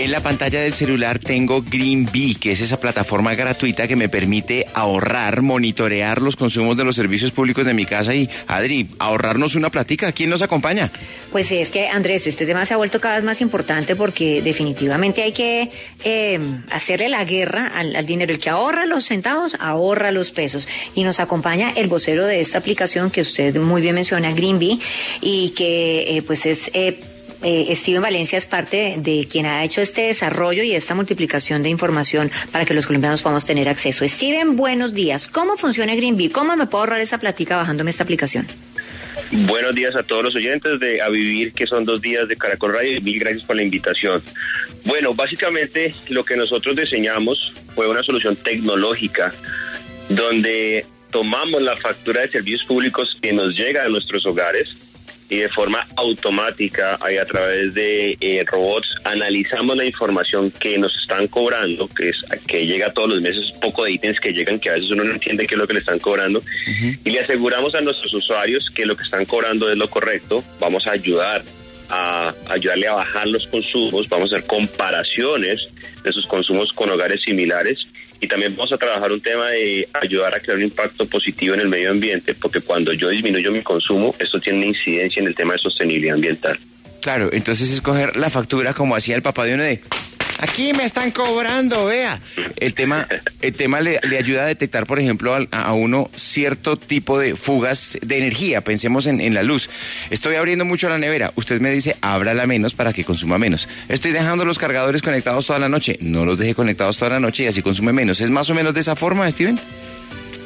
En la pantalla del celular tengo Greenbee, que es esa plataforma gratuita que me permite ahorrar, monitorear los consumos de los servicios públicos de mi casa y, Adri, ahorrarnos una platica. ¿Quién nos acompaña? Pues es que Andrés, este tema se ha vuelto cada vez más importante porque definitivamente hay que eh, hacerle la guerra al, dinero. El que ahorra los centavos, ahorra los pesos. Y nos acompaña el vocero de esta aplicación que usted muy bien menciona, Greenbee, y que eh, pues es... Eh, eh, Steven Valencia es parte de quien ha hecho este desarrollo y esta multiplicación de información para que los colombianos podamos tener acceso. Steven, buenos días. ¿Cómo funciona Greenbee? ¿Cómo me puedo ahorrar esa platica bajándome esta aplicación? Buenos días a todos los oyentes de A Vivir, que son dos días de Caracol Radio, y mil gracias por la invitación. Bueno, básicamente lo que nosotros diseñamos fue una solución tecnológica donde tomamos la factura de servicios públicos que nos llega a nuestros hogares y de forma automática y a través de eh, robots analizamos la información que nos están cobrando, que es que llega todos los meses, poco de ítems que llegan que a veces uno no entiende qué es lo que le están cobrando y le aseguramos a nuestros usuarios que lo que están cobrando es lo correcto, vamos a ayudar a ayudarle a bajar los consumos, vamos a hacer comparaciones de sus consumos con hogares similares y también vamos a trabajar un tema de ayudar a crear un impacto positivo en el medio ambiente, porque cuando yo disminuyo mi consumo, esto tiene incidencia en el tema de sostenibilidad ambiental. Claro, entonces escoger la factura como hacía el papá de uno de... Aquí me están cobrando, vea. El tema, el tema le, ayuda a detectar, por ejemplo, a, uno cierto tipo de fugas de energía. Pensemos en, en la luz. Estoy abriendo mucho la nevera. Usted me dice, ábrala menos para que consuma menos. Estoy dejando los cargadores conectados toda la noche. No los deje conectados toda la noche y así consume menos. ¿Es más o menos de esa forma, Steven?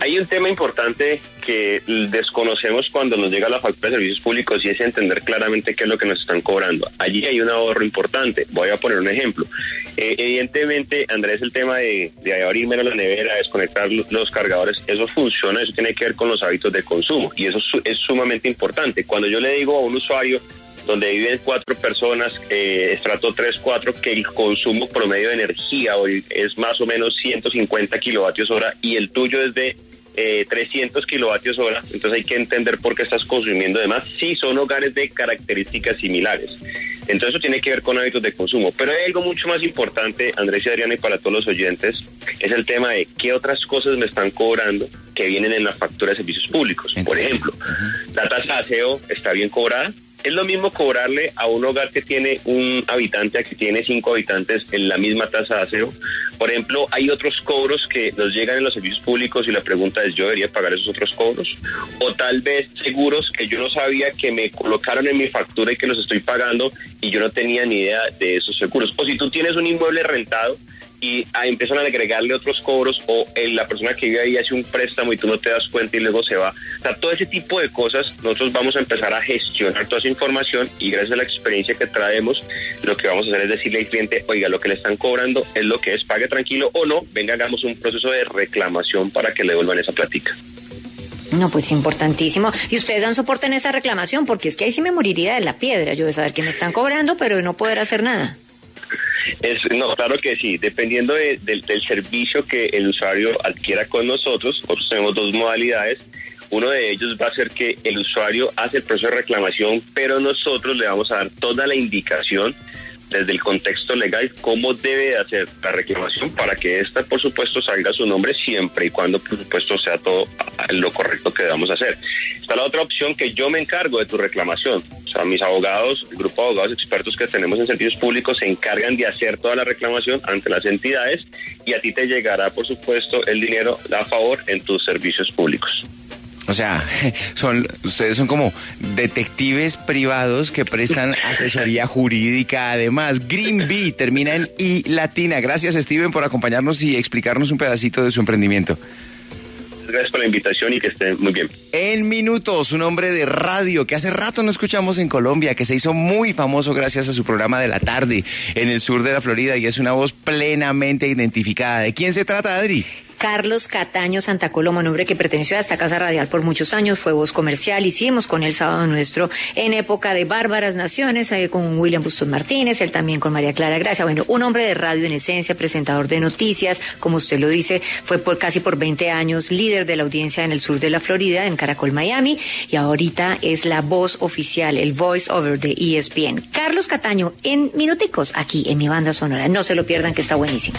Hay un tema importante que desconocemos cuando nos llega la factura de servicios públicos y es entender claramente qué es lo que nos están cobrando. Allí hay un ahorro importante. Voy a poner un ejemplo. Eh, evidentemente, Andrés, el tema de, de abrir menos la nevera, desconectar lo- los cargadores, eso funciona, eso tiene que ver con los hábitos de consumo y eso es sumamente importante. Cuando yo le digo a un usuario donde viven cuatro personas, eh, estrato 3, 4, que el consumo promedio de energía hoy es más o menos 150 kilovatios hora y el tuyo es de eh, 300 kilovatios hora, entonces hay que entender por qué estás consumiendo además si son hogares de características similares. Entonces eso tiene que ver con hábitos de consumo. Pero hay algo mucho más importante, Andrés y Adriana, y para todos los oyentes, es el tema de qué otras cosas me están cobrando que vienen en la factura de servicios públicos. Por ejemplo, la tasa de aseo está bien cobrada. Es lo mismo cobrarle a un hogar que tiene un habitante a que tiene cinco habitantes en la misma tasa de aseo. Por ejemplo, hay otros cobros que nos llegan en los servicios públicos y la pregunta es, ¿yo debería pagar esos otros cobros? O tal vez seguros que yo no sabía que me colocaron en mi factura y que los estoy pagando y yo no tenía ni idea de esos seguros. O si tú tienes un inmueble rentado y ah, empiezan a agregarle otros cobros o eh, la persona que vive ahí hace un préstamo y tú no te das cuenta y luego se va. O sea, todo ese tipo de cosas nosotros vamos a empezar a gestionar toda esa información y gracias a la experiencia que traemos, lo que vamos a hacer es decirle al cliente, oiga, lo que le están cobrando es lo que es, pague tranquilo o no, venga, hagamos un proceso de reclamación para que le devuelvan esa platica. No, pues importantísimo. Y ustedes dan soporte en esa reclamación, porque es que ahí sí me moriría de la piedra, yo de saber que me están cobrando, pero de no poder hacer nada. Es, no, claro que sí. Dependiendo de- del- servicio que el usuario adquiera con nosotros, tenemos dos modalidades. Uno de ellos va a ser que el usuario hace el proceso de reclamación, pero nosotros le vamos a dar toda la indicación desde el contexto legal cómo debe de hacer la reclamación para que esta, por supuesto, salga su nombre siempre y cuando, por supuesto, sea todo lo correcto que debamos hacer. Está la otra opción que yo me encargo de tu reclamación. O sea, mis abogados, el grupo de abogados expertos que tenemos en servicios públicos se encargan de hacer toda la reclamación ante las entidades y a ti te llegará, por supuesto, el dinero a favor en tus servicios públicos. O sea, son, ustedes son como detectives privados que prestan asesoría jurídica. Además, Green Bee termina en I latina. Gracias, Steven, por acompañarnos y explicarnos un pedacito de su emprendimiento. Gracias por la invitación y que estén muy bien. En minutos, un hombre de radio que hace rato no escuchamos en Colombia, que se hizo muy famoso gracias a su programa de la tarde en el sur de la Florida y es una voz plenamente identificada. ¿De quién se trata, Adri? Carlos Cataño Santa Coloma, un hombre que perteneció a esta casa radial por muchos años, fue voz comercial, hicimos con él sábado nuestro en época de Bárbaras Naciones, eh, con William Bustos Martínez, él también con María Clara Gracia, bueno, un hombre de radio en esencia, presentador de noticias, como usted lo dice, fue por casi por 20 años líder de la audiencia en el sur de la Florida, en Caracol, Miami, y ahorita es la voz oficial, el voice over de ESPN. Carlos Cataño, en minuticos, aquí en mi banda sonora, no se lo pierdan que está buenísimo.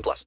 18 plus.